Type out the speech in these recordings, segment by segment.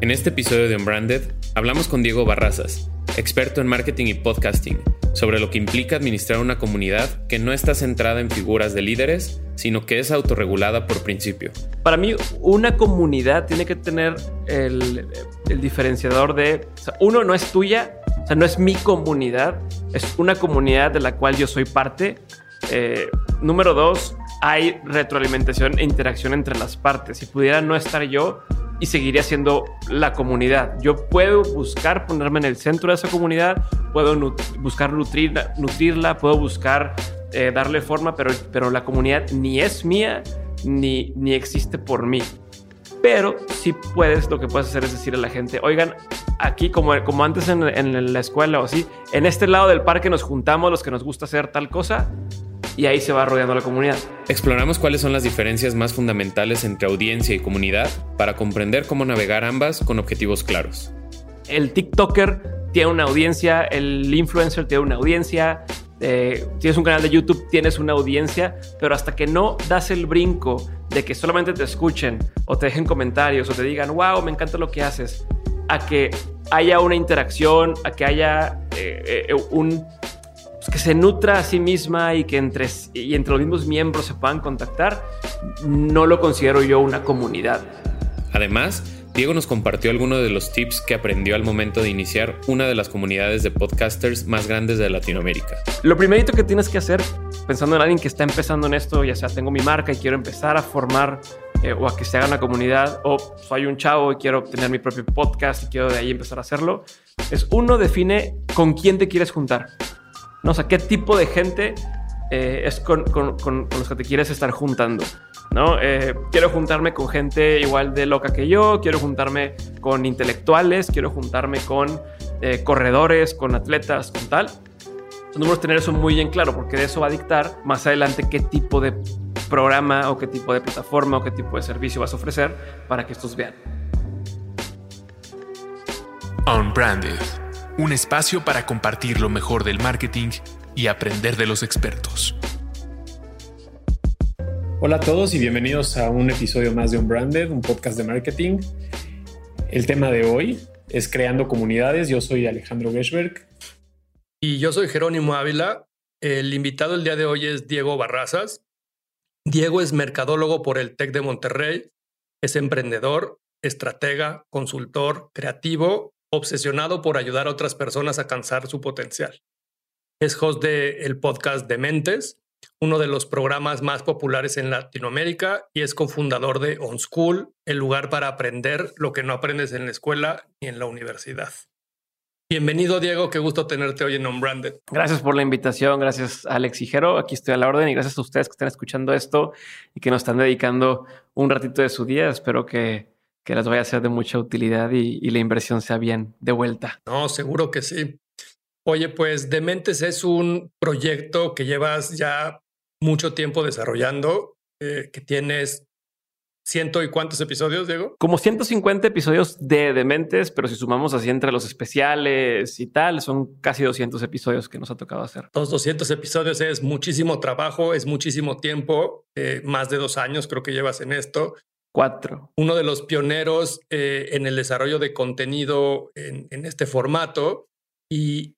En este episodio de Unbranded hablamos con Diego Barrazas, experto en marketing y podcasting, sobre lo que implica administrar una comunidad que no está centrada en figuras de líderes, sino que es autorregulada por principio. Para mí, una comunidad tiene que tener el, diferenciador de, uno no es tuya, o sea, no es mi comunidad, es una comunidad de la cual yo soy parte. Eh, número dos, hay retroalimentación e interacción entre las partes. Si pudiera no estar yo, y seguiría siendo la comunidad. Yo puedo buscar ponerme en el centro de esa comunidad, puedo buscar nutrirla, puedo buscar eh, darle forma, pero, pero la comunidad ni es mía ni, ni existe por mí. Pero si puedes, lo que puedes hacer es decir a la gente, oigan, aquí como, como antes en, en la escuela o así, en este lado del parque nos juntamos los que nos gusta hacer tal cosa y ahí se va rodeando la comunidad. Exploramos cuáles son las diferencias más fundamentales entre audiencia y comunidad para comprender cómo navegar ambas con objetivos claros. El TikToker tiene una audiencia, el influencer tiene una audiencia, eh, tienes un canal de YouTube, tienes una audiencia, pero hasta que no das el brinco de que solamente te escuchen o te dejen comentarios o te digan, wow, me encanta lo que haces, a que haya una interacción, a que haya eh, eh, un que se nutra a sí misma y que entre, y entre los mismos miembros se puedan contactar, no lo considero yo una comunidad. Además, Diego nos compartió algunos de los tips que aprendió al momento de iniciar una de las comunidades de podcasters más grandes de Latinoamérica. Lo primerito que tienes que hacer, pensando en alguien que está empezando en esto, ya sea tengo mi marca y quiero empezar a formar eh, o a que se haga una comunidad, o soy un chavo y quiero tener mi propio podcast y quiero de ahí empezar a hacerlo, es uno define con quién te quieres juntar. ¿No? O qué tipo de gente eh, es con, los que te quieres estar juntando. ¿no? Eh, quiero juntarme con gente igual de loca que yo, quiero juntarme con intelectuales, quiero juntarme con eh, corredores, con atletas, con tal. Son números tener eso muy en claro, porque de eso va a dictar más adelante qué tipo de programa o qué tipo de plataforma o qué tipo de servicio vas a ofrecer para que estos vean. Unbranded un espacio para compartir lo mejor del marketing y aprender de los expertos. Hola a todos y bienvenidos a un episodio más de Unbranded, un podcast de marketing. El tema de hoy es creando comunidades. Yo soy Alejandro Geschberg. Y yo soy Jerónimo Ávila. El invitado el día de hoy es Diego Barrazas. Diego es mercadólogo por el TEC de Monterrey, es emprendedor, estratega, consultor, creativo obsesionado por ayudar a otras personas a alcanzar su potencial. Es host del el podcast Dementes, uno de los programas más populares en Latinoamérica y es cofundador de On School, el lugar para aprender lo que no aprendes en la escuela ni en la universidad. Bienvenido, Diego. Qué gusto tenerte hoy en Unbranded. Gracias por la invitación. Gracias, Alex Hijero. Aquí estoy a la orden y gracias a ustedes que están escuchando esto y que nos están dedicando un ratito de su día. Espero que que las vaya a ser de mucha utilidad y, la inversión sea bien de vuelta. No, seguro que sí. Oye, pues Dementes es un proyecto que llevas ya mucho tiempo desarrollando, eh, que tienes ciento y cuántos episodios, Diego? Como 150 episodios de Dementes, pero si sumamos así entre los especiales y tal, son casi 200 episodios que nos ha tocado hacer. Los 200 episodios es muchísimo trabajo, es muchísimo tiempo, eh, más de dos años creo que llevas en esto. Uno de los pioneros eh, en el desarrollo de contenido en, este formato. Y,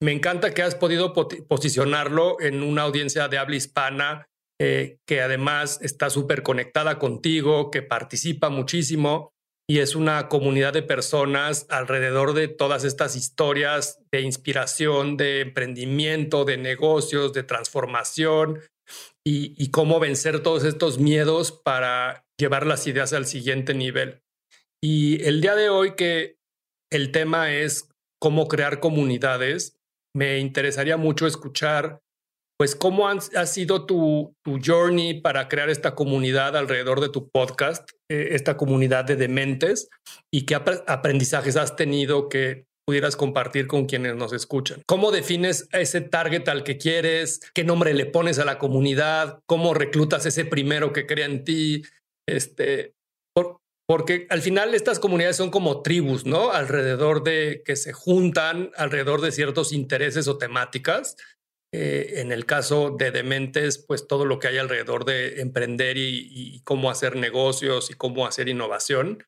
me encanta que has podido posicionarlo en una audiencia de habla hispana eh, que además está súper conectada contigo, que participa muchísimo y es una comunidad de personas alrededor de todas estas historias de inspiración, de emprendimiento, de negocios, de transformación y cómo vencer todos estos miedos para llevar las ideas al siguiente nivel. Y el día de hoy que el tema es cómo crear comunidades, me interesaría mucho escuchar pues cómo ha sido tu, tu, journey para crear esta comunidad alrededor de tu podcast, eh, esta comunidad de dementes y qué aprendizajes has tenido que pudieras compartir con quienes nos escuchan. ¿Cómo defines ese target al que quieres? ¿Qué nombre le pones a la comunidad? ¿Cómo reclutas ese primero que crea en ti? Este, porque al final estas comunidades son como tribus, ¿no? Alrededor de que se juntan alrededor de ciertos intereses o temáticas. Eh, en el caso de Dementes, pues todo lo que hay alrededor de emprender y cómo hacer negocios y cómo hacer innovación.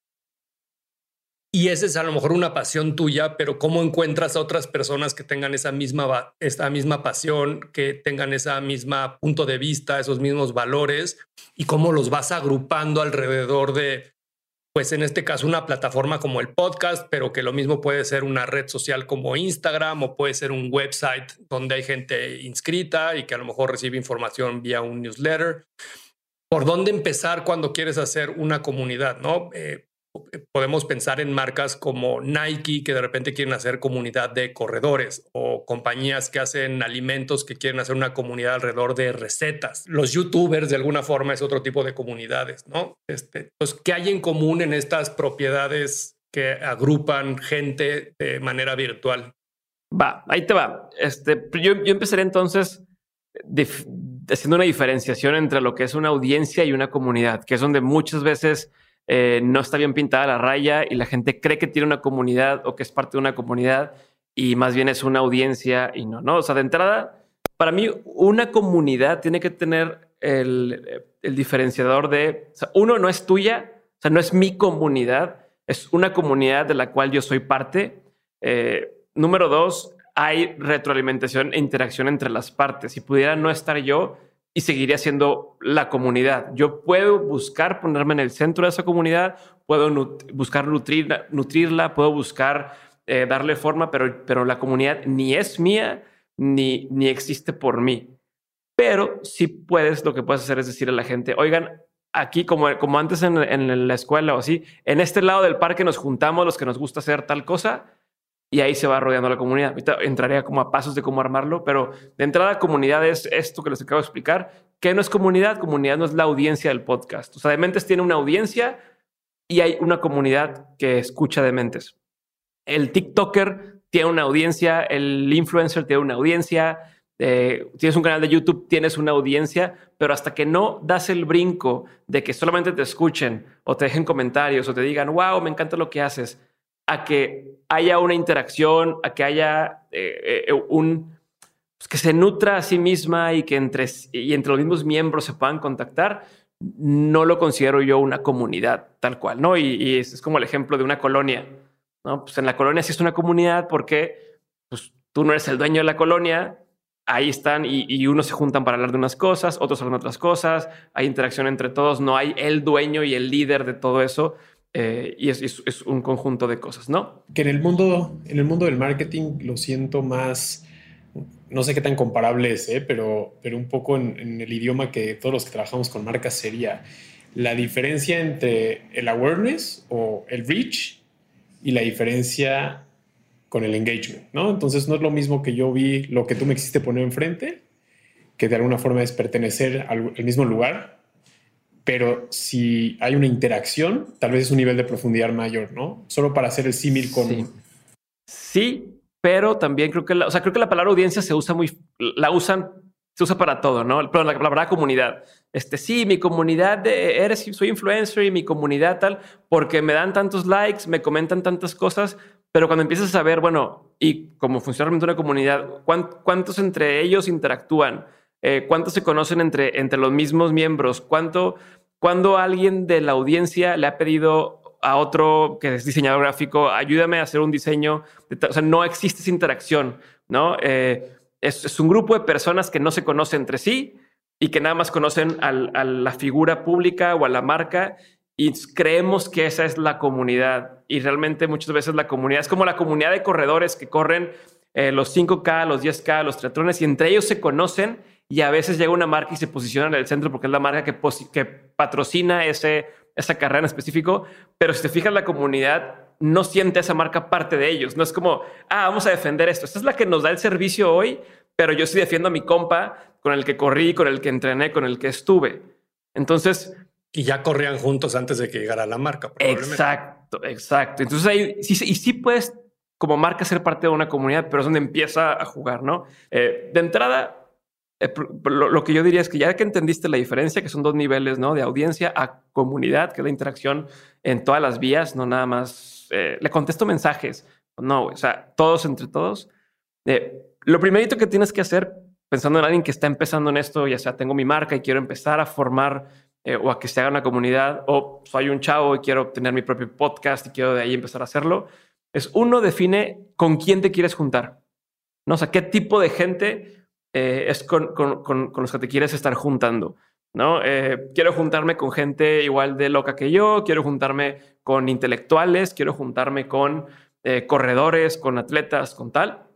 Y esa es a lo mejor una pasión tuya, pero ¿cómo encuentras a otras personas que tengan esa misma, esta misma pasión, que tengan esa misma punto de vista, esos mismos valores y cómo los vas agrupando alrededor de, pues en este caso, una plataforma como el podcast, pero que lo mismo puede ser una red social como Instagram o puede ser un website donde hay gente inscrita y que a lo mejor recibe información vía un newsletter. ¿Por dónde empezar cuando quieres hacer una comunidad? ¿no? Eh, podemos pensar en marcas como Nike que de repente quieren hacer comunidad de corredores o compañías que hacen alimentos que quieren hacer una comunidad alrededor de recetas. Los youtubers de alguna forma es otro tipo de comunidades, ¿no? Este, pues, ¿qué hay en común en estas propiedades que agrupan gente de manera virtual? Va, ahí te va. Este, yo, yo empezaré entonces haciendo una diferenciación entre lo que es una audiencia y una comunidad, que es donde muchas veces eh, no está bien pintada la raya y la gente cree que tiene una comunidad o que es parte de una comunidad y más bien es una audiencia y no, ¿no? O sea, de entrada, para mí una comunidad tiene que tener el, diferenciador de, uno no es tuya, o sea, no es mi comunidad, es una comunidad de la cual yo soy parte. Eh, número dos, hay retroalimentación e interacción entre las partes. Si pudiera no estar yo, y seguiría siendo la comunidad. Yo puedo buscar ponerme en el centro de esa comunidad, puedo buscar nutrirla, nutrirla, puedo buscar eh, darle forma, pero, pero la comunidad ni es mía ni, ni existe por mí. Pero si puedes, lo que puedes hacer es decir a la gente, oigan, aquí como, como antes en, en la escuela o así, en este lado del parque nos juntamos los que nos gusta hacer tal cosa y ahí se va rodeando la comunidad. Ahorita entraría como a pasos de cómo armarlo, pero de entrada comunidad es esto que les acabo de explicar. ¿Qué no es comunidad? Comunidad no es la audiencia del podcast. O sea, Dementes tiene una audiencia y hay una comunidad que escucha Dementes. El TikToker tiene una audiencia, el influencer tiene una audiencia, eh, tienes un canal de YouTube, tienes una audiencia, pero hasta que no das el brinco de que solamente te escuchen o te dejen comentarios o te digan, wow, me encanta lo que haces, a que haya una interacción, a que haya eh, eh, un pues, que se nutra a sí misma y que entre, y entre los mismos miembros se puedan contactar, no lo considero yo una comunidad tal cual, ¿no? Y, es, como el ejemplo de una colonia, ¿no? Pues en la colonia sí es una comunidad porque pues, tú no eres el dueño de la colonia, ahí están y, y unos se juntan para hablar de unas cosas, otros hablan de otras cosas, hay interacción entre todos, no hay el dueño y el líder de todo eso, eh, y es, un conjunto de cosas, ¿no? Que en el mundo, en el mundo del marketing lo siento más, no sé qué tan comparable es, ¿eh? pero, pero un poco en, el idioma que todos los que trabajamos con marcas sería la diferencia entre el awareness o el reach y la diferencia con el engagement, ¿no? Entonces no es lo mismo que yo vi lo que tú me quisiste poner enfrente, que de alguna forma es pertenecer al mismo lugar, pero si hay una interacción, tal vez es un nivel de profundidad mayor, ¿no? Solo para hacer el símil con... Sí. pero también creo que la, o sea, creo que la palabra audiencia se usa muy, la usan, se usa para todo, ¿no? Pero la palabra comunidad. Este, sí, mi comunidad de, eres, soy influencer y mi comunidad tal, porque me dan tantos likes, me comentan tantas cosas, pero cuando empiezas a ver, bueno, y cómo funciona realmente una comunidad, ¿cuántos entre ellos interactúan? Eh, ¿Cuántos se conocen entre, entre los mismos miembros? ¿Cuánto, cuando alguien de la audiencia le ha pedido a otro que es diseñador gráfico, ayúdame a hacer un diseño, o sea, no existe esa interacción, ¿no? Eh, es, un grupo de personas que no se conocen entre sí y que nada más conocen a la figura pública o a la marca y creemos que esa es la comunidad. Y realmente muchas veces la comunidad es como la comunidad de corredores que corren eh, los 5K, los 10K, los triatrones y entre ellos se conocen y a veces llega una marca y se posiciona en el centro porque es la marca que, que patrocina ese, esa carrera en específico, pero si te fijas, la comunidad no siente esa marca parte de ellos. No es como, ah, vamos a defender esto. Esta es la que nos da el servicio hoy, pero yo sí defiendo a mi compa con el que corrí, con el que entrené, con el que estuve. Entonces... Y ya corrían juntos antes de que llegara la marca. Exacto, exacto. Entonces ahí sí, y sí puedes como marca ser parte de una comunidad, pero es donde empieza a jugar, ¿no? Eh, de entrada, eh, lo, que yo diría es que ya que entendiste la diferencia, que son dos niveles, ¿no? De audiencia a comunidad, que es la interacción en todas las vías, no nada más eh, le contesto mensajes. No, o sea, todos entre todos. lo primerito que tienes que hacer, pensando en alguien que está empezando en esto, ya sea tengo mi marca y quiero empezar a formar o a que se haga una comunidad, o soy un chavo y quiero tener mi propio podcast y quiero de ahí empezar a hacerlo es uno define con quién te quieres juntar. ¿no? O sea, qué tipo de gente eh, es con, los que te quieres estar juntando. ¿no? Eh, quiero juntarme con gente igual de loca que yo, quiero juntarme con intelectuales, quiero juntarme con eh, corredores, con atletas, con tal.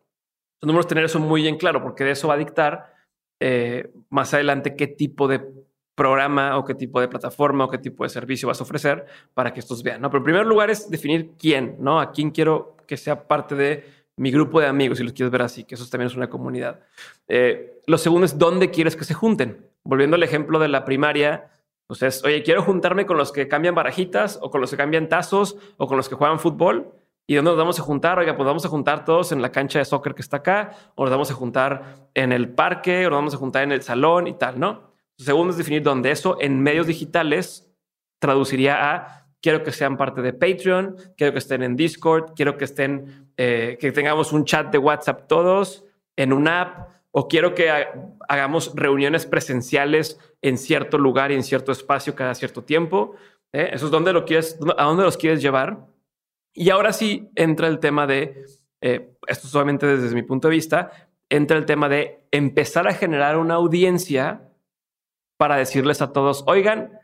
Los números tener eso muy en claro, porque de eso va a dictar más adelante qué tipo de programa o qué tipo de plataforma o qué tipo de servicio vas a ofrecer para que estos vean. ¿no? Pero en primer lugar es definir quién, ¿no? A quién quiero que sea parte de mi grupo de amigos, si los quieres ver así, que eso también es una comunidad. Eh, lo segundo es dónde quieres que se junten. Volviendo al ejemplo de la primaria, pues es, oye, quiero juntarme con los que cambian barajitas o con los que cambian tazos o con los que juegan fútbol. ¿Y dónde nos vamos a juntar? Oiga, pues vamos a juntar todos en la cancha de soccer que está acá, o nos vamos a juntar en el parque, o nos vamos a juntar en el salón y tal, ¿no? Segundo es definir dónde eso en medios digitales traduciría a quiero que sean parte de Patreon, quiero que estén en Discord, quiero que estén, eh, que tengamos un chat de WhatsApp todos en una app, o quiero que hagamos reuniones presenciales en cierto lugar y en cierto espacio cada cierto tiempo. ¿eh? Eso es donde lo quieres, a dónde los quieres llevar. Y ahora sí entra el tema de, eh, esto solamente desde mi punto de vista, entra el tema de empezar a generar una audiencia para decirles a todos, oigan,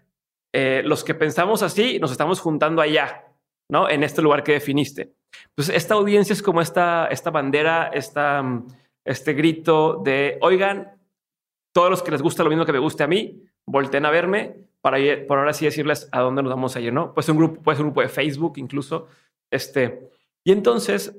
eh, los que pensamos así, nos estamos juntando allá, ¿no? En este lugar que definiste. Entonces, esta audiencia es como esta, esta bandera, esta, mm, este grito de, oigan, todos los que les gusta lo mismo que me guste a mí, volten a verme para por ahora sí decirles a dónde nos vamos a ¿no? Puede ser un grupo, puede ser un grupo de Facebook incluso. Este, y entonces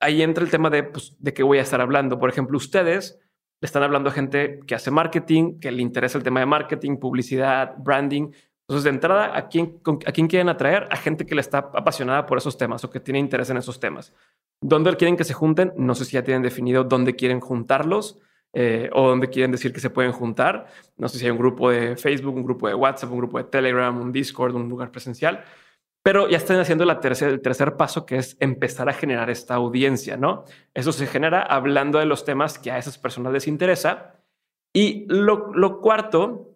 ahí entra el tema de, pues, de qué voy a estar hablando. Por ejemplo, ustedes le están hablando a gente que hace marketing, que le interesa el tema de marketing, publicidad, branding. Entonces, de entrada, ¿a quién, ¿a quién quieren atraer? A gente que le está apasionada por esos temas o que tiene interés en esos temas. ¿Dónde quieren que se junten? No sé si ya tienen definido dónde quieren juntarlos eh, o dónde quieren decir que se pueden juntar. No sé si hay un grupo de Facebook, un grupo de WhatsApp, un grupo de Telegram, un Discord, un lugar presencial. Pero ya están haciendo el tercer paso, que es empezar a generar esta audiencia, ¿no? Eso se genera hablando de los temas que a esas personas les interesa. Y lo, cuarto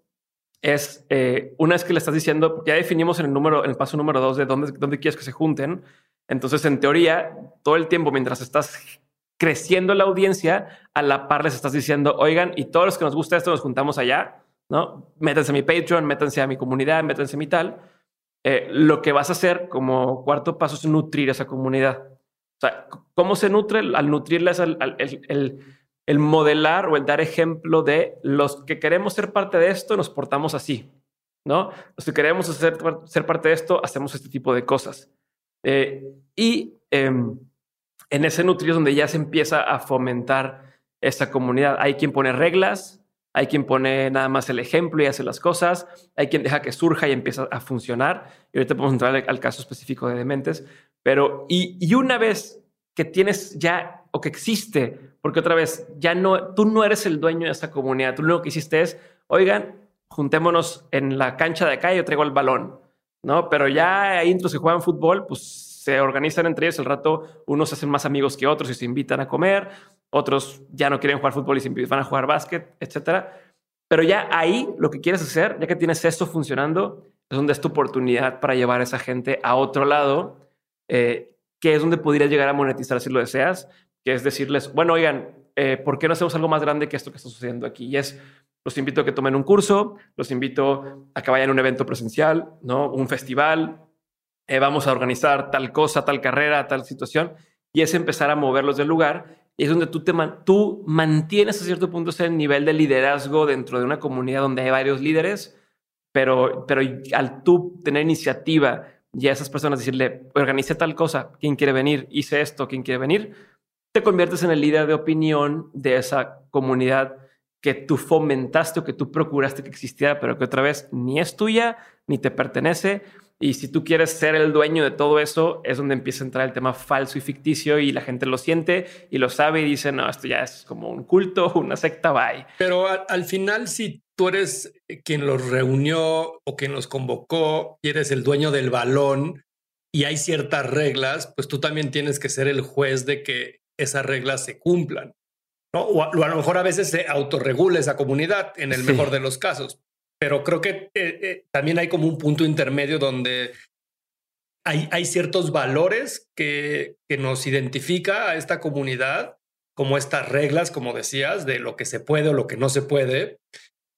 es, eh, una vez que le estás diciendo, ya definimos en el, número, en el paso número dos de dónde, dónde quieres que se junten. Entonces, en teoría, todo el tiempo mientras estás creciendo la audiencia, a la par les estás diciendo, oigan, y todos los que nos gusta esto nos juntamos allá, ¿no? Métanse a mi Patreon, métanse a mi comunidad, métanse a mi tal. Eh, lo que vas a hacer como cuarto paso es nutrir esa comunidad. O sea, ¿cómo se nutre? Al nutrirles el, modelar o el dar ejemplo de los que queremos ser parte de esto, nos portamos así, ¿no? Los que queremos ser, ser parte de esto, hacemos este tipo de cosas. Eh, y em, en ese nutrir es donde ya se empieza a fomentar esa comunidad. Hay quien pone reglas, hay quien pone nada más el ejemplo y hace las cosas. Hay quien deja que surja y empieza a funcionar. Y ahorita podemos entrar al caso específico de dementes. Pero, y, una vez que tienes ya o que existe, porque otra vez ya no, tú no eres el dueño de esa comunidad. Tú lo único que hiciste es, oigan, juntémonos en la cancha de acá y yo traigo el balón. No, pero ya hay intros que juegan fútbol, pues se organizan entre ellos. El rato unos se hacen más amigos que otros y se invitan a comer otros ya no quieren jugar fútbol y van a jugar básquet, etcétera. Pero ya ahí lo que quieres hacer, ya que tienes esto funcionando, es donde es tu oportunidad para llevar a esa gente a otro lado, eh, que es donde podrías llegar a monetizar si lo deseas, que es decirles, bueno, oigan, eh, ¿por qué no hacemos algo más grande que esto que está sucediendo aquí? Y es, los invito a que tomen un curso, los invito a que vayan a un evento presencial, ¿no? un festival, eh, vamos a organizar tal cosa, tal carrera, tal situación, y es empezar a moverlos del lugar es donde tú, te tú mantienes a cierto punto ese nivel de liderazgo dentro de una comunidad donde hay varios líderes, pero, pero al tú tener iniciativa y a esas personas decirle, organice tal cosa, ¿quién quiere venir? Hice esto, ¿quién quiere venir? Te conviertes en el líder de opinión de esa comunidad que tú fomentaste o que tú procuraste que existiera, pero que otra vez ni es tuya, ni te pertenece. Y si tú quieres ser el dueño de todo eso, es donde empieza a entrar el tema falso y ficticio y la gente lo siente y lo sabe y dice, no, esto ya es como un culto, una secta, bye. Pero al final, si tú eres quien los reunió o quien los convocó y eres el dueño del balón y hay ciertas reglas, pues tú también tienes que ser el juez de que esas reglas se cumplan. ¿no? O, a, lo mejor a veces se autorregula esa comunidad, en el mejor de los casos. Pero creo que eh, eh, también hay como un punto intermedio donde hay, hay ciertos valores que, que nos identifica a esta comunidad, como estas reglas, como decías, de lo que se puede o lo que no se puede.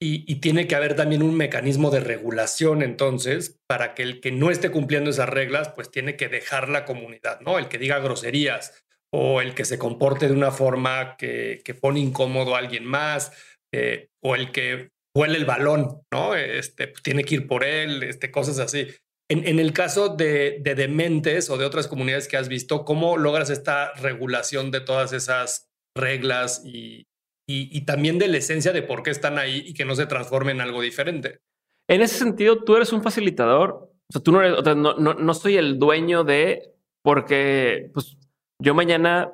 Y, y, tiene que haber también un mecanismo de regulación entonces para que el que no esté cumpliendo esas reglas, pues tiene que dejar la comunidad, ¿no? El que diga groserías, o el que se comporte de una forma que, que pone incómodo a alguien más, eh, o el que huele el balón, ¿no? Este, pues, tiene que ir por él, este, cosas así. En, en el caso de, de, dementes o de otras comunidades que has visto, ¿cómo logras esta regulación de todas esas reglas y, y, y también de la esencia de por qué están ahí y que no se transformen en algo diferente? En ese sentido, tú eres un facilitador. O sea, tú no eres, o sea, no, no, no soy el dueño de, porque pues yo mañana,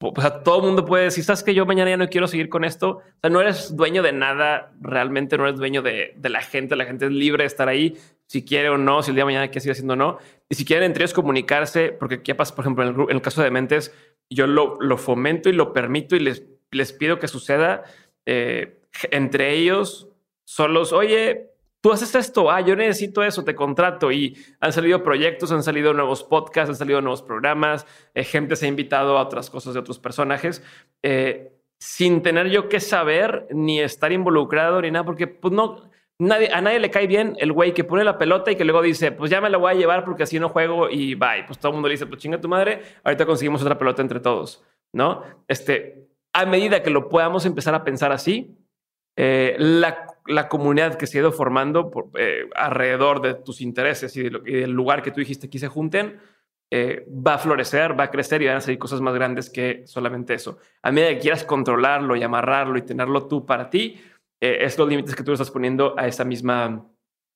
o sea, todo el mundo puede decir, sabes que yo mañana ya no quiero seguir con esto. O sea, no eres dueño de nada, realmente no eres dueño de, de la gente. La gente es libre de estar ahí, si quiere o no, si el día de mañana quiere seguir haciendo o no. Y si quieren entre ellos comunicarse, porque qué pasa, por ejemplo, en el, en el caso de Mentes, yo lo, lo, fomento y lo permito y les, les pido que suceda eh, entre ellos solos. Oye, tú haces esto, ah, yo necesito eso, te contrato y han salido proyectos, han salido nuevos podcasts, han salido nuevos programas, eh, gente se ha invitado a otras cosas de otros personajes, eh, sin tener yo que saber ni estar involucrado ni nada, porque pues no, nadie, a nadie le cae bien el güey que pone la pelota y que luego dice, pues ya me la voy a llevar porque así no juego y bye. Pues todo el mundo le dice, pues chinga tu madre, ahorita conseguimos otra pelota entre todos, ¿no? Este, a medida que lo podamos empezar a pensar así, eh, la, la, comunidad que se ha ido formando eh, alrededor de tus intereses y, del lugar que tú dijiste que se junten, eh, va a florecer, va a crecer y van a salir cosas más grandes que solamente eso. A medida que quieras controlarlo y amarrarlo y tenerlo tú para ti, eh, es los límites que tú estás poniendo a esa misma,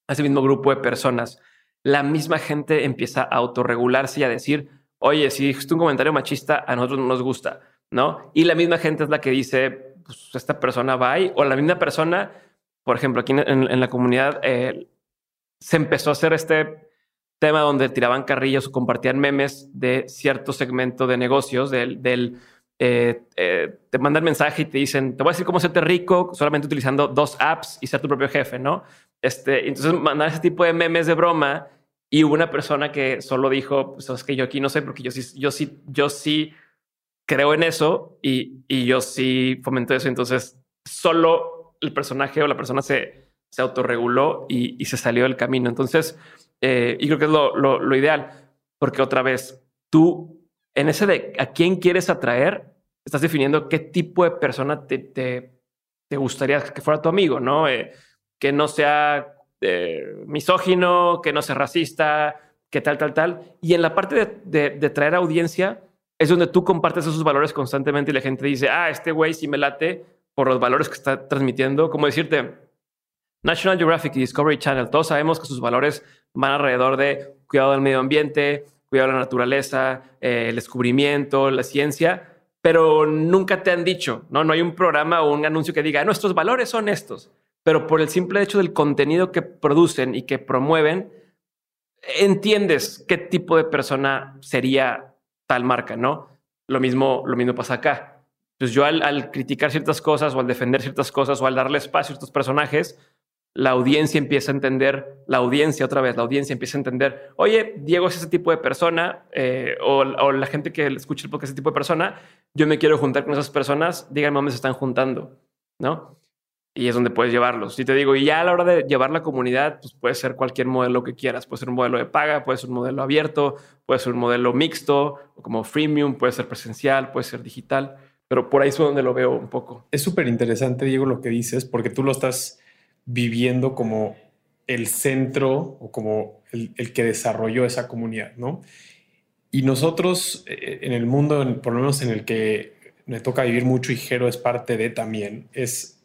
a ese mismo grupo de personas. La misma gente empieza a autorregularse y a decir, oye, si dijiste un comentario machista, a nosotros no nos gusta, ¿no? Y la misma gente es la que dice, pues esta persona va ahí, o la misma persona, por ejemplo, aquí en, en la comunidad eh, se empezó a hacer este tema donde tiraban carrillos o compartían memes de cierto segmento de negocios, del, del eh, eh, te mandan mensaje y te dicen, te voy a decir cómo hacerte rico solamente utilizando dos apps y ser tu propio jefe, ¿no? Este, entonces mandar ese tipo de memes de broma y hubo una persona que solo dijo, pues es que yo aquí no sé, porque yo sí, yo sí, yo sí creo en eso y, y yo sí fomento eso. Entonces, solo el personaje o la persona se, se autorreguló y, y se salió del camino. Entonces, eh, y creo que es lo, lo, ideal, porque otra vez, tú en ese de a quién quieres atraer, estás definiendo qué tipo de persona te, te, te gustaría que fuera tu amigo, ¿no? Eh, que no sea eh, misógino, que no sea racista, que tal, tal, tal. Y en la parte de, de, de traer audiencia, es donde tú compartes esos valores constantemente y la gente dice, ah, este güey sí me late por los valores que está transmitiendo. Como decirte, National Geographic y Discovery Channel, todos sabemos que sus valores van alrededor de cuidado del medio ambiente, cuidado de la naturaleza, eh, el descubrimiento, la ciencia, pero nunca te han dicho, ¿no? No hay un programa o un anuncio que diga, nuestros valores son estos, pero por el simple hecho del contenido que producen y que promueven, entiendes qué tipo de persona sería tal marca, ¿no? Lo mismo, lo mismo pasa acá. Pues yo al, al, criticar ciertas cosas o al defender ciertas cosas o al darle espacio a estos personajes, la audiencia empieza a entender, la audiencia otra vez, la audiencia empieza a entender, oye, Diego es ese tipo de persona eh, o, la gente que escucha el podcast es ese tipo de persona, yo me quiero juntar con esas personas, díganme dónde se están juntando, ¿no? Y es donde puedes llevarlos. Y te digo, y ya a la hora de llevar la comunidad, pues puede ser cualquier modelo que quieras. Puede ser un modelo de paga, puede ser un modelo abierto, puede ser un modelo mixto, como freemium, puede ser presencial, puede ser digital. Pero por ahí es donde lo veo un poco. Es súper interesante, Diego, lo que dices, porque tú lo estás viviendo como el centro o como el, que desarrolló esa comunidad, ¿no? Y nosotros eh, en el mundo, por lo menos en el que me toca vivir mucho y Jero es parte de también, es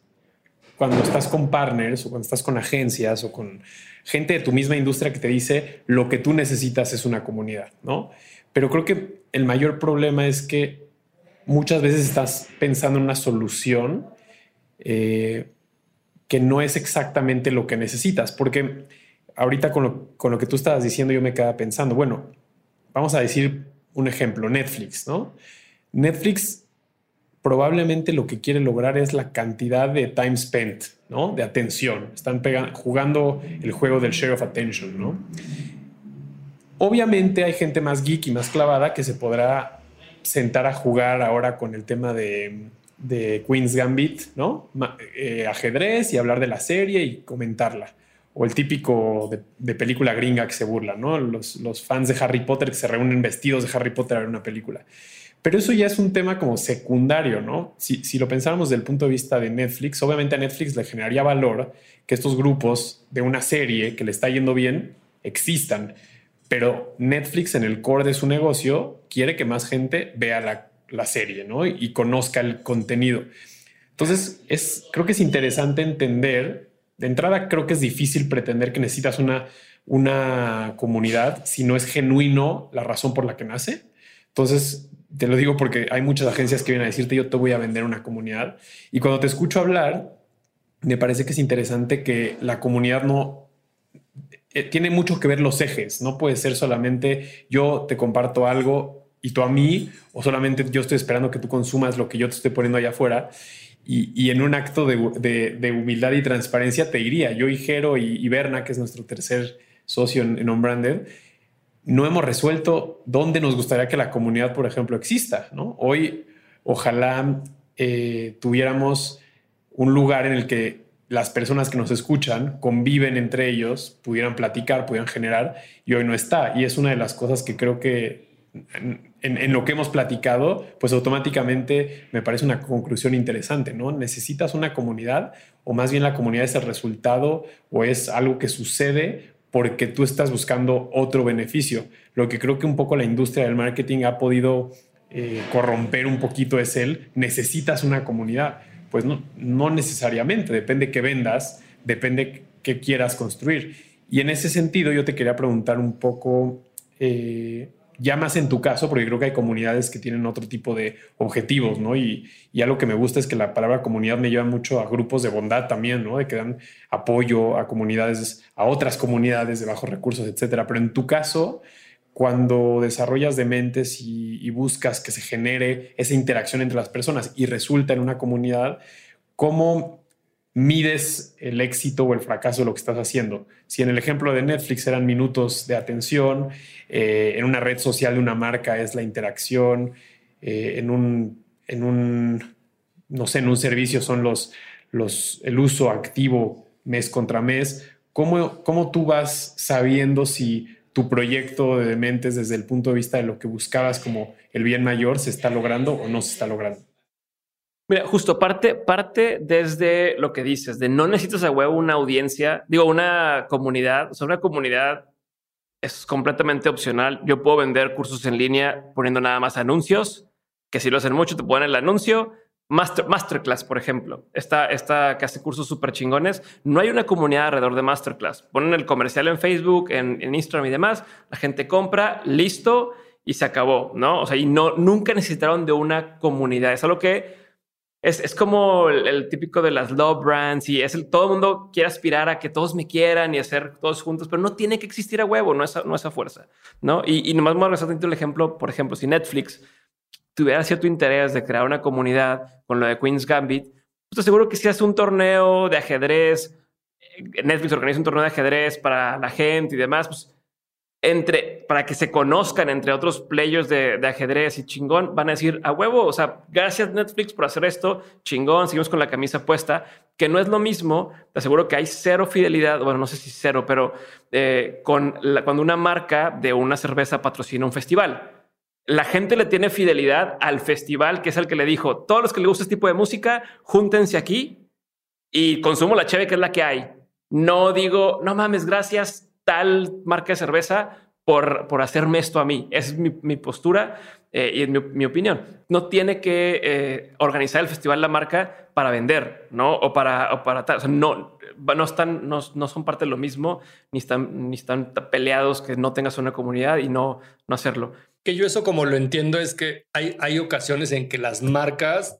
cuando estás con partners o cuando estás con agencias o con gente de tu misma industria que te dice lo que tú necesitas es una comunidad, ¿no? Pero creo que el mayor problema es que muchas veces estás pensando en una solución eh, que no es exactamente lo que necesitas, porque ahorita con lo, con lo que tú estabas diciendo yo me quedaba pensando, bueno, vamos a decir un ejemplo, Netflix, ¿no? Netflix probablemente lo que quiere lograr es la cantidad de time spent, ¿no? De atención. Están jugando el juego del share of attention, ¿no? Obviamente hay gente más geek y más clavada que se podrá sentar a jugar ahora con el tema de, Queen's Gambit, ¿no? Eh, ajedrez y hablar de la serie y comentarla. O el típico de, película gringa que se burla, ¿no? Los, los fans de Harry Potter que se reúnen vestidos de Harry Potter a ver una película. Pero eso ya es un tema como secundario, ¿no? Si, si lo pensáramos desde el punto de vista de Netflix, obviamente a Netflix le generaría valor que estos grupos de una serie que le está yendo bien existan. Pero Netflix en el core de su negocio quiere que más gente vea la, la serie, ¿no? Y, conozca el contenido. Entonces, es, creo que es interesante entender, de entrada creo que es difícil pretender que necesitas una, una comunidad si no es genuino la razón por la que nace. Entonces, te lo digo porque hay muchas agencias que vienen a decirte yo te voy a vender una comunidad. Y cuando te escucho hablar, me parece que es interesante que la comunidad no eh, tiene mucho que ver los ejes. No puede ser solamente yo te comparto algo y tú a mí, o solamente yo estoy esperando que tú consumas lo que yo te estoy poniendo allá afuera. Y, en un acto de, humildad y transparencia te diría, yo y Jero y, Berna, que es nuestro tercer socio en, en no hemos resuelto dónde nos gustaría que la comunidad, por ejemplo, exista. Hoy, ojalá eh, tuviéramos un lugar en el que las personas que nos escuchan conviven entre ellos, pudieran platicar, pudieran generar, y hoy no está. Y es una de las cosas que creo que en, lo que hemos platicado, pues automáticamente me parece una conclusión interesante, ¿no? Necesitas una comunidad o más bien la comunidad es el resultado o es algo que sucede porque tú estás buscando otro beneficio. Lo que creo que un poco la industria del marketing ha podido eh, corromper un poquito es el necesitas una comunidad. Pues no, no necesariamente, depende que vendas, depende qué quieras construir. Y en ese sentido yo te quería preguntar un poco, eh, ya más en tu caso, porque creo que hay comunidades que tienen otro tipo de objetivos, ¿no? Y, y, algo que me gusta es que la palabra comunidad me lleva mucho a grupos de bondad también, ¿no? De que dan apoyo a comunidades, a otras comunidades de bajos recursos, etcétera. Pero en tu caso, cuando desarrollas dementes y, y buscas que se genere esa interacción entre las personas y resulta en una comunidad, ¿cómo mides el éxito o el fracaso de lo que estás haciendo. Si en el ejemplo de Netflix eran minutos de atención, eh, en una red social de una marca es la interacción, eh, en, un, en un, no sé, en un servicio son los, los, el uso activo mes contra mes. ¿Cómo, ¿Cómo tú vas sabiendo si tu proyecto de dementes desde el punto de vista de lo que buscabas como el bien mayor se está logrando o no se está logrando? Mira, justo parte, parte desde lo que dices, de no necesitas a huevo una audiencia, digo, una comunidad, o sea, una comunidad es completamente opcional. Yo puedo vender cursos en línea poniendo nada más anuncios, que si lo hacen mucho te ponen el anuncio. Master, Masterclass, por ejemplo, esta, esta que hace cursos súper chingones, no hay una comunidad alrededor de Masterclass. Ponen el comercial en Facebook, en, Instagram y demás, la gente compra, listo, y se acabó, ¿no? O sea, y no, nunca necesitaron de una comunidad. Es algo que es, como el, típico de las love brands y es el, todo el mundo quiere aspirar a que todos me quieran y hacer todos juntos, pero no tiene que existir a huevo, no es a, no es fuerza, ¿no? Y, y nomás me voy a el ejemplo, por ejemplo, si Netflix tuviera cierto interés de crear una comunidad con lo de Queen's Gambit, pues te aseguro que si hace un torneo de ajedrez, eh, Netflix organiza un torneo de ajedrez para la gente y demás, pues entre, para que se conozcan entre otros players de, ajedrez y chingón, van a decir a huevo, o sea, gracias Netflix por hacer esto, chingón, seguimos con la camisa puesta, que no es lo mismo, te aseguro que hay cero fidelidad, bueno, no sé si cero, pero eh, con cuando una marca de una cerveza patrocina un festival. La gente le tiene fidelidad al festival, que es el que le dijo, todos los que les gusta este tipo de música, júntense aquí y consumo la cheve, que es la que hay. No digo, no mames, gracias, tal marca de cerveza por, por hacerme esto a mí. Esa es mi, postura eh, y es mi, opinión. No tiene que eh, organizar el festival la marca para vender, ¿no? O para, o para tal. O sea, no, no, están, no, no, son parte de lo mismo, ni están, ni están peleados que no tengas una comunidad y no, no hacerlo. Que yo eso como lo entiendo es que hay, hay ocasiones en que las marcas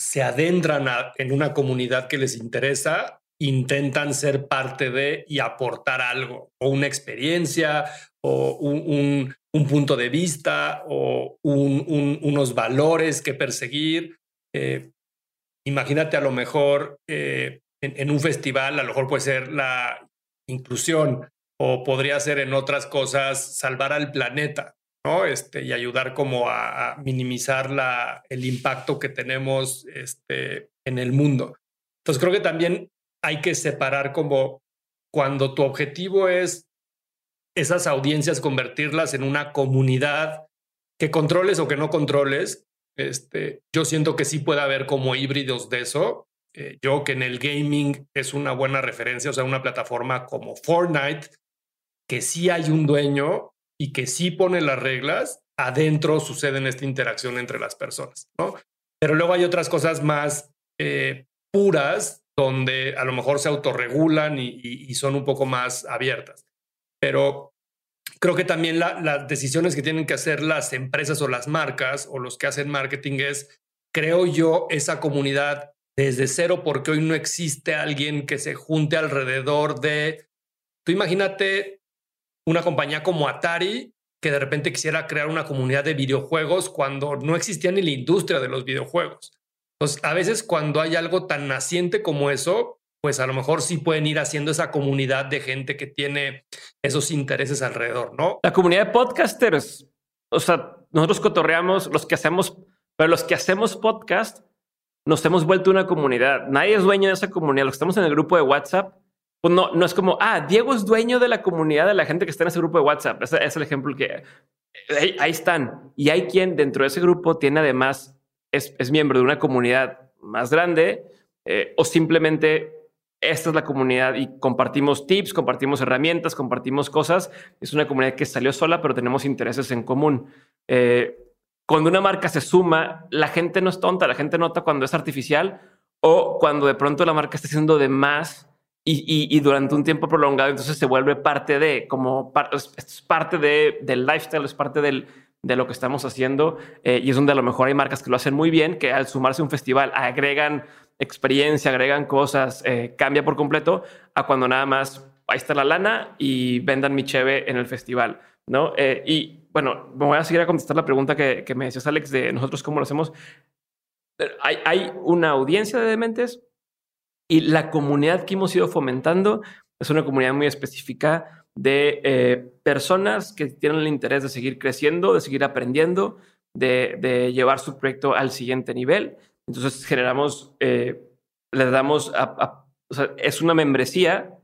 se adentran en una comunidad que les interesa intentan ser parte de y aportar algo, o una experiencia, o un, punto de vista, o unos valores que perseguir. Eh, imagínate a lo mejor eh, en, un festival, a lo mejor puede ser la inclusión, o podría ser en otras cosas salvar al planeta. ¿No? Este, y ayudar como a, minimizar la, el impacto que tenemos este, en el mundo. Entonces creo que también hay que separar como cuando tu objetivo es esas audiencias convertirlas en una comunidad que controles o que no controles. Este, yo siento que sí puede haber como híbridos de eso. Eh, yo que en el gaming es una buena referencia, o sea, una plataforma como Fortnite, que sí hay un dueño y que sí pone las reglas, adentro sucede en esta interacción entre las personas, ¿no? Pero luego hay otras cosas más eh, puras donde a lo mejor se autorregulan y, son un poco más abiertas. Pero creo que también las decisiones que tienen que hacer las empresas o las marcas o los que hacen marketing es, creo yo, esa comunidad desde cero, porque hoy no existe alguien que se junte alrededor de, tú imagínate una compañía como Atari que de repente quisiera crear una comunidad de videojuegos cuando no existía ni la industria de los videojuegos. Entonces, a veces cuando hay algo tan naciente como eso, pues a lo mejor sí pueden ir haciendo esa comunidad de gente que tiene esos intereses alrededor, ¿no? La comunidad de podcasters, o sea, nosotros cotorreamos los que hacemos, pero los que hacemos podcast, nos hemos vuelto una comunidad. Nadie es dueño de esa comunidad. Los que estamos en el grupo de WhatsApp, pues no, no es como, ah, Diego es dueño de la comunidad de la gente que está en ese grupo de WhatsApp. Ese es el ejemplo que ahí, ahí están. Y hay quien dentro de ese grupo tiene además es, miembro de una comunidad más grande eh, o simplemente esta es la comunidad y compartimos tips, compartimos herramientas, compartimos cosas. Es una comunidad que salió sola, pero tenemos intereses en común. Eh, cuando una marca se suma, la gente no es tonta, la gente nota cuando es artificial o cuando de pronto la marca está haciendo de más y, durante un tiempo prolongado, entonces se vuelve parte de, como es parte de, del lifestyle, es parte del, de lo que estamos haciendo eh, y es donde a lo mejor hay marcas que lo hacen muy bien, que al sumarse a un festival agregan experiencia, agregan cosas, eh, cambia por completo a cuando nada más ahí está la lana y vendan mi cheve en el festival, ¿no? Eh, y bueno, me voy a seguir a contestar la pregunta que, me decías, Alex, de nosotros cómo lo hacemos. Hay, hay una audiencia de dementes y la comunidad que hemos ido fomentando es una comunidad muy específica de eh, personas que tienen el interés de seguir creciendo, de seguir aprendiendo, de, llevar su proyecto al siguiente nivel. Entonces generamos, eh, les damos, a, es una membresía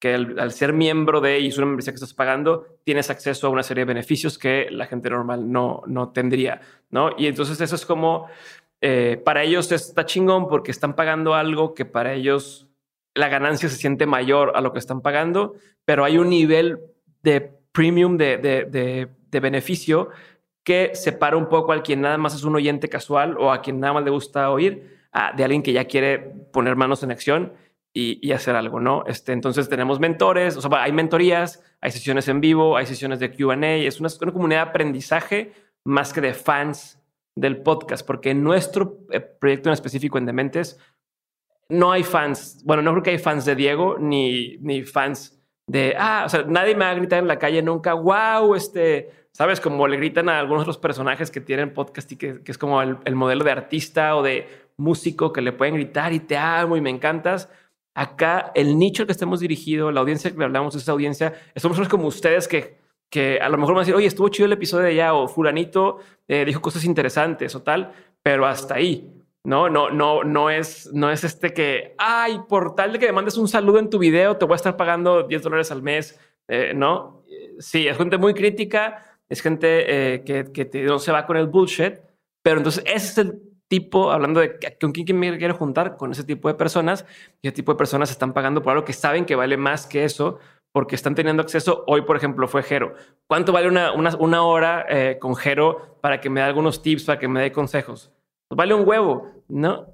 que al, ser miembro de y es una membresía que estás pagando, tienes acceso a una serie de beneficios que la gente normal no, no tendría, ¿no? Y entonces eso es como, eh, para ellos está chingón porque están pagando algo que para ellos la ganancia se siente mayor a lo que están pagando, pero hay un nivel de premium de, de, beneficio que separa un poco al quien nada más es un oyente casual o a quien nada más le gusta oír, de alguien que ya quiere poner manos en acción y, hacer algo, ¿no? Este, entonces tenemos mentores, o sea, hay mentorías, hay sesiones en vivo, hay sesiones de QA, es una, una comunidad de aprendizaje más que de fans del podcast, porque en nuestro eh, proyecto en específico en Dementes no hay fans. Bueno, no creo que hay fans de Diego ni, ni fans de, ah, o sea, nadie me va a gritar en la calle nunca, wow, este, sabes, como le gritan a algunos otros personajes que tienen podcast y que, es como el, modelo de artista o de músico que le pueden gritar y te amo y me encantas. Acá el nicho al que estemos dirigido, la audiencia que hablamos, esa audiencia, somos como ustedes que, que a lo mejor van a decir, oye, estuvo chido el episodio de allá o fulanito eh, dijo cosas interesantes o tal, pero hasta ahí. No, no, no, no es, no es este que, ay, por tal de que me mandes un saludo en tu video, te voy a estar pagando 10 dólares al mes. Eh, no, sí, es gente muy crítica, es gente eh, que, no se va con el bullshit, pero entonces ese es el tipo, hablando de con quién me quiero juntar, con ese tipo de personas, y ese tipo de personas están pagando por algo que saben que vale más que eso, porque están teniendo acceso. Hoy, por ejemplo, fue Jero. ¿Cuánto vale una, una, hora eh, con Jero para que me dé algunos tips, para que me dé consejos? Pues vale un huevo, ¿no?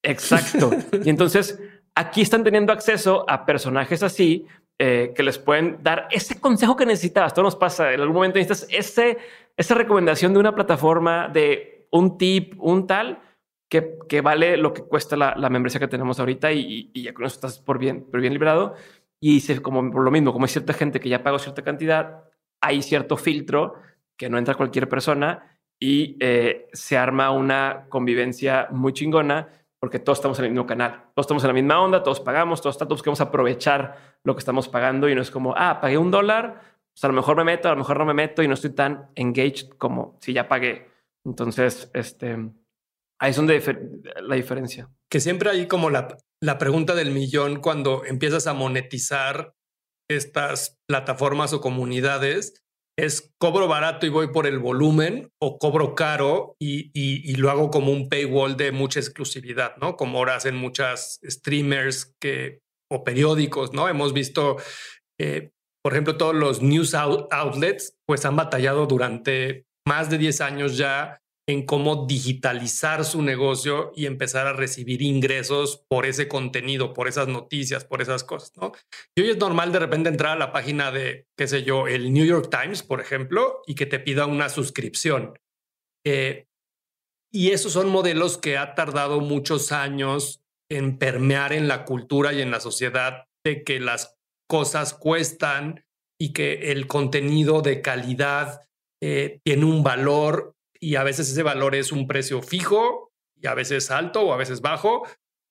Exacto. y entonces aquí están teniendo acceso a personajes así eh, que les pueden dar ese consejo que necesitabas. Todo nos pasa. En algún momento necesitas ese, esa recomendación de una plataforma, de un tip, un tal, que, que vale lo que cuesta la, la membresía que tenemos ahorita y, y, ya con eso estás por bien, por bien librado. Y se, como por lo mismo, como hay cierta gente que ya pagó cierta cantidad, hay cierto filtro que no entra cualquier persona y eh, se arma una convivencia muy chingona porque todos estamos en el mismo canal, todos estamos en la misma onda, todos pagamos, todos, todos queremos aprovechar lo que estamos pagando y no es como, ah, pagué un dólar, pues a lo mejor me meto, a lo mejor no me meto y no estoy tan engaged como si ya pagué. Entonces, este, ahí es donde la diferencia. Que siempre hay como la, la pregunta del millón cuando empiezas a monetizar estas plataformas o comunidades es cobro barato y voy por el volumen o cobro caro y, y, lo hago como un paywall de mucha exclusividad, ¿no? Como ahora hacen muchas streamers que, o periódicos, ¿no? Hemos visto, eh, por ejemplo, todos los news outlets, pues han batallado durante más de 10 años ya en cómo digitalizar su negocio y empezar a recibir ingresos por ese contenido, por esas noticias, por esas cosas, ¿no? Y hoy es normal de repente entrar a la página de, qué sé yo, el New York Times, por ejemplo, y que te pida una suscripción. Eh, y esos son modelos que ha tardado muchos años en permear en la cultura y en la sociedad de que las cosas cuestan y que el contenido de calidad eh, tiene un valor y a veces ese valor es un precio fijo y a veces alto o a veces bajo,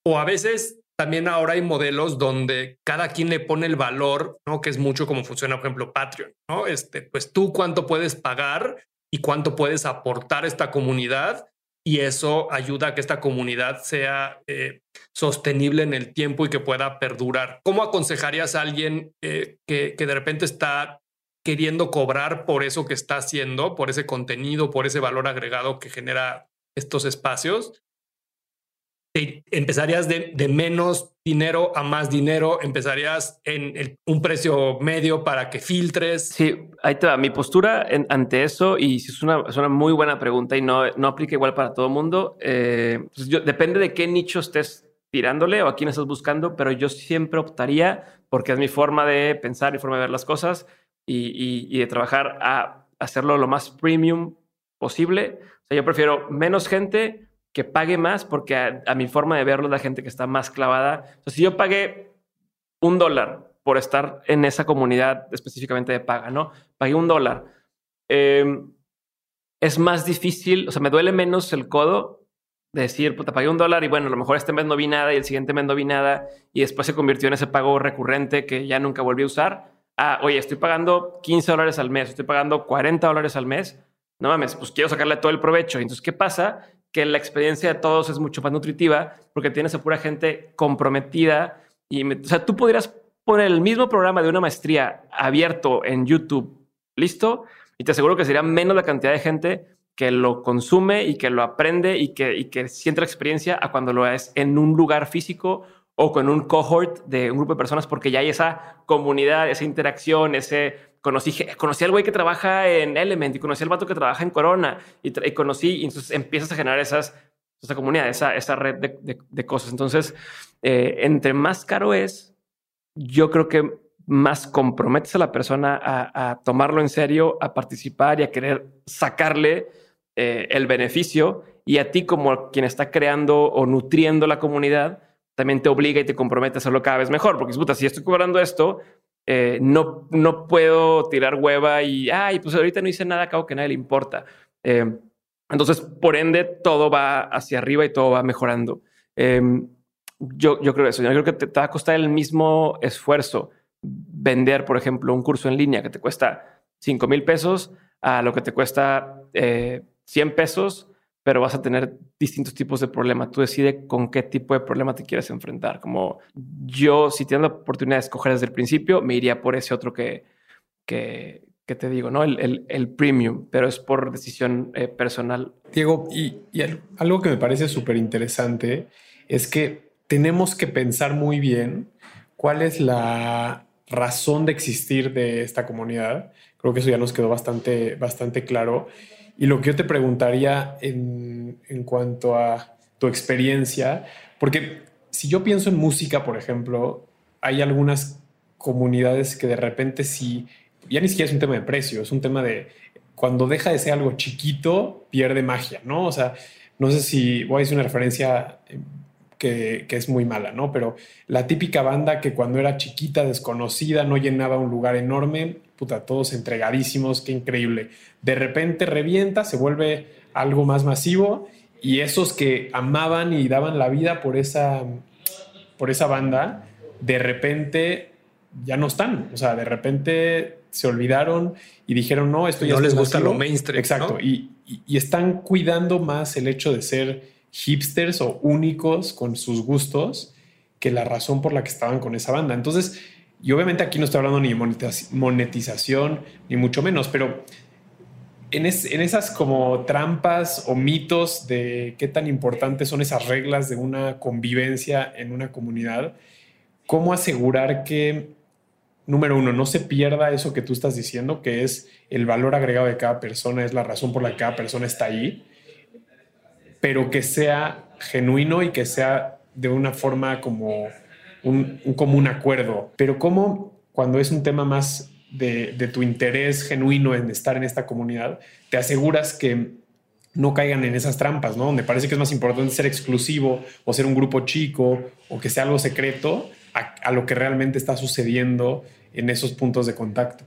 o a veces también ahora hay modelos donde cada quien le pone el valor, ¿no? Que es mucho como funciona, por ejemplo, Patreon, ¿no? Este, pues tú cuánto puedes pagar y cuánto puedes aportar a esta comunidad y eso ayuda a que esta comunidad sea eh, sostenible en el tiempo y que pueda perdurar. ¿Cómo aconsejarías a alguien eh, que, que de repente está queriendo cobrar por eso que está haciendo, por ese contenido, por ese valor agregado que genera estos espacios, empezarías de, menos dinero a más dinero, empezarías en un precio medio para que filtres. Sí, ahí te va. Mi postura ante eso, y es una, es una muy buena pregunta y no, no aplica igual para todo el mundo. Eh, pues yo, depende de qué nicho estés tirándole o a quién estás buscando, pero yo siempre optaría, porque es mi forma de pensar y forma de ver las cosas, y, de trabajar a hacerlo lo más premium posible. O sea, yo prefiero menos gente que pague más porque a, mi forma de verlo la gente que está más clavada. O si yo pagué un dólar por estar en esa comunidad específicamente de paga, ¿no? Pagué un dólar. Em, es más difícil, o sea, me duele menos el codo de decir, puta, pagué un dólar y bueno, a lo mejor este mes no vi nada y el siguiente mes no vi nada y después se convirtió en ese pago recurrente que ya nunca volví a usar ah, oye, estoy pagando 15 dólares al mes, estoy pagando 40 dólares al mes, no mames, pues quiero sacarle todo el provecho. Entonces, ¿qué pasa? Que la experiencia de todos es mucho más nutritiva porque tienes a pura gente comprometida y, o sea, tú podrías poner el mismo programa de una maestría abierto en YouTube, listo, y te aseguro que sería menos la cantidad de gente que lo consume y que lo aprende y que, y que siente la experiencia a cuando lo es en un lugar físico o con un cohort de un grupo de personas porque ya hay esa comunidad, esa interacción, ese conocí, conocí al güey que trabaja en Element y conocí al vato que trabaja en Corona y, conocí y entonces empiezas a generar esa comunidad, esa, esa red de, de, cosas. Entonces, eh, entre más caro es, yo creo que más comprometes a la persona a, tomarlo en serio, a participar y a querer sacarle eh, el beneficio y a ti como quien está creando o nutriendo la comunidad, también te obliga y te compromete a hacerlo cada vez mejor. Porque puta, si estoy cobrando esto, eh, no, no puedo tirar hueva y, ay, pues ahorita no hice nada, acabo que a nadie le importa. Eh, entonces, por ende, todo va hacia arriba y todo va mejorando. Eh, yo, yo creo eso. Yo creo que te, va a costar el mismo esfuerzo vender, por ejemplo, un curso en línea que te cuesta 5 mil pesos a lo que te cuesta 100 pesos pero vas a tener distintos tipos de problemas. Tú decides con qué tipo de problema te quieres enfrentar. Como yo, si tienes la oportunidad de escoger desde el principio, me iría por ese otro que, que, que te digo, ¿no? El, el, el, premium, pero es por decisión eh, personal. Diego, y, y algo que me parece súper interesante es que tenemos que pensar muy bien cuál es la razón de existir de esta comunidad. Creo que eso ya nos quedó bastante, bastante claro. Y lo que yo te preguntaría en, en cuanto a tu experiencia, porque si yo pienso en música, por ejemplo, hay algunas comunidades que de repente sí, ya ni siquiera es un tema de precio, es un tema de cuando deja de ser algo chiquito, pierde magia, ¿no? O sea, no sé si voy a decir una referencia eh, que, que, es muy mala, ¿no? Pero la típica banda que cuando era chiquita, desconocida, no llenaba un lugar enorme, puta, todos entregadísimos, qué increíble. De repente revienta, se vuelve algo más masivo y esos que amaban y daban la vida por esa, por esa banda, de repente ya no están. O sea, de repente se olvidaron y dijeron, no, esto ya no les gusta lo mainstream. Exacto. Y, y, están cuidando más el hecho de ser hipsters o únicos con sus gustos que la razón por la que estaban con esa banda. Entonces, y obviamente aquí no estoy hablando ni de monetización, ni mucho menos, pero en, en, esas como trampas o mitos de qué tan importantes son esas reglas de una convivencia en una comunidad, ¿cómo asegurar que, número uno, no se pierda eso que tú estás diciendo, que es el valor agregado de cada persona, es la razón por la que cada persona está ahí, pero que sea genuino y que sea de una forma como un, un común acuerdo? Pero ¿cómo cuando es un tema más de, tu interés genuino en estar en esta comunidad, te aseguras que no caigan en esas trampas, ¿no? Donde parece que es más importante ser exclusivo o ser un grupo chico o que sea algo secreto a, lo que realmente está sucediendo en esos puntos de contacto.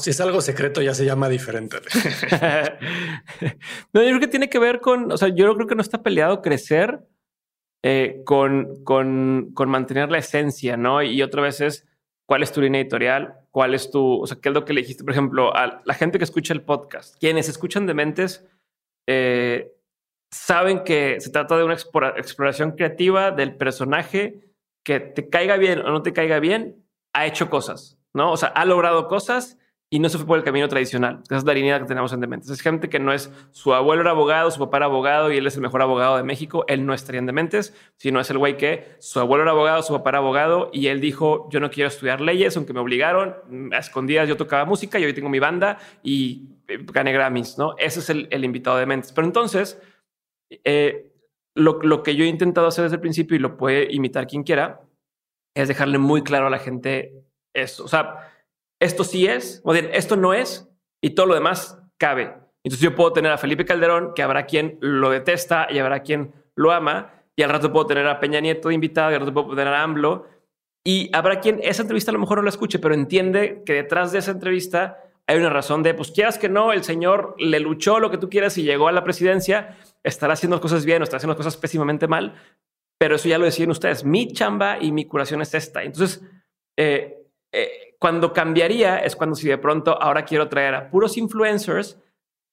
si es algo secreto ya se llama diferente. no, yo creo que tiene que ver con, o sea, yo creo que no está peleado crecer eh, con, con, con mantener la esencia, ¿no? Y otra vez es cuál es tu línea editorial, cuál es tu, o sea, qué es lo que le dijiste, por ejemplo, a la gente que escucha el podcast, quienes escuchan Dementes, eh, saben que se trata de una exploración creativa del personaje que te caiga bien o no te caiga bien, ha hecho cosas, ¿no? O sea, ha logrado cosas y no se fue por el camino tradicional. Esa es la línea que tenemos en Dementes. Es gente que no es su abuelo era abogado, su papá era abogado y él es el mejor abogado de México. Él no estaría en Dementes, sino es el güey que su abuelo era abogado, su papá era abogado y él dijo: Yo no quiero estudiar leyes, aunque me obligaron. A escondidas yo tocaba música y hoy tengo mi banda y eh, gané Grammys, ¿no? Ese es el, invitado de Dementes. Pero entonces, eh, lo, lo que yo he intentado hacer desde el principio y lo puede imitar quien quiera es dejarle muy claro a la gente esto. O sea, esto sí es, o bien, esto no es, y todo lo demás cabe. Entonces yo puedo tener a Felipe Calderón, que habrá quien lo detesta y habrá quien lo ama, y al rato puedo tener a Peña Nieto de invitado, y al rato puedo tener a AMLO, y habrá quien esa entrevista a lo mejor no la escuche, pero entiende que detrás de esa entrevista hay una razón de, pues quieras que no, el señor le luchó lo que tú quieras y llegó a la presidencia, estará haciendo cosas bien o estará haciendo cosas pésimamente mal, pero eso ya lo deciden ustedes. Mi chamba y mi curación es esta. Entonces, eh, eh, cuando cambiaría es cuando si de pronto ahora quiero traer a puros influencers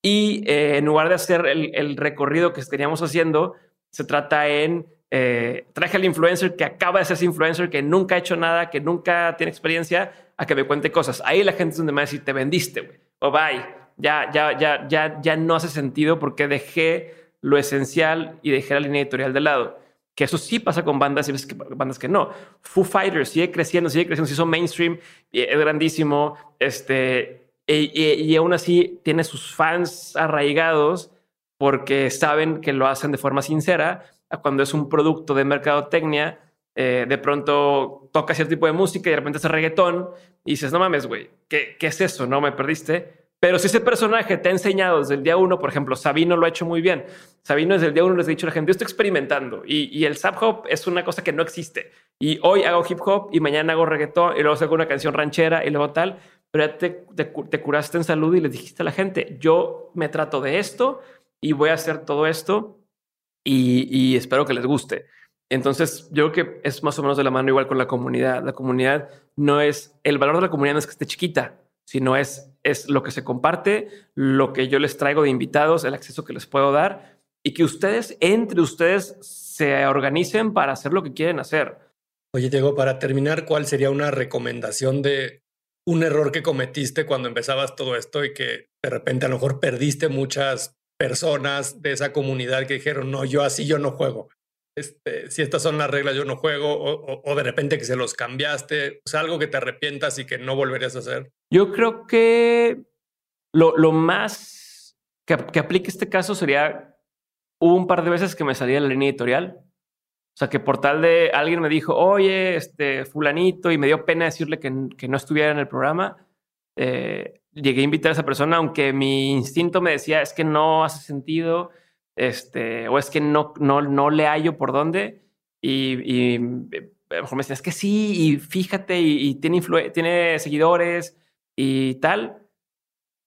y eh, en lugar de hacer el, recorrido que estaríamos haciendo, se trata en eh, traje al influencer que acaba de ser influencer, que nunca ha hecho nada, que nunca tiene experiencia, a que me cuente cosas. Ahí la gente es donde me va a decir, te vendiste, güey. O bye. Ya, ya, ya, ya, ya no hace sentido porque dejé lo esencial y dejé la línea editorial de lado que eso sí pasa con bandas y bandas que no. Foo Fighters sigue creciendo, sigue creciendo, se hizo mainstream, es grandísimo, este, y, aún así tiene sus fans arraigados porque saben que lo hacen de forma sincera. Cuando es un producto de mercadotecnia, eh, de pronto toca cierto tipo de música y de repente hace reggaetón y dices, no mames, güey, ¿qué, ¿qué es eso? No me perdiste pero si ese personaje te ha enseñado desde el día uno, por ejemplo, Sabino lo ha hecho muy bien. Sabino desde el día uno les ha dicho a la gente, yo estoy experimentando y, el sub hop es una cosa que no existe. Y hoy hago hip hop y mañana hago reggaetón y luego hago una canción ranchera y luego tal. Pero ya te, curaste en salud y les dijiste a la gente, yo me trato de esto y voy a hacer todo esto y, y espero que les guste. Entonces, yo creo que es más o menos de la mano igual con la comunidad. La comunidad no es, el valor de la comunidad no es que esté chiquita, sino es, es lo que se comparte, lo que yo les traigo de invitados, el acceso que les puedo dar y que ustedes, entre ustedes, se organicen para hacer lo que quieren hacer. Oye, Diego, para terminar, ¿cuál sería una recomendación de un error que cometiste cuando empezabas todo esto y que de repente a lo mejor perdiste muchas personas de esa comunidad que dijeron, no, yo así yo no juego? Este, si estas son las reglas, yo no juego, o, de repente que se los cambiaste, o sea, algo que te arrepientas y que no volverías a hacer? Yo creo que lo, más que, que aplique este caso sería, hubo un par de veces que me salía la línea editorial, o sea, que por tal de alguien me dijo, oye, este fulanito, y me dio pena decirle que, que no estuviera en el programa. Eh, llegué a invitar a esa persona, aunque mi instinto me decía, es que no hace sentido este, o es que no, no, no le hallo por dónde. Y, y eh, a lo mejor me es que sí, y fíjate, y, tiene, tiene seguidores y tal.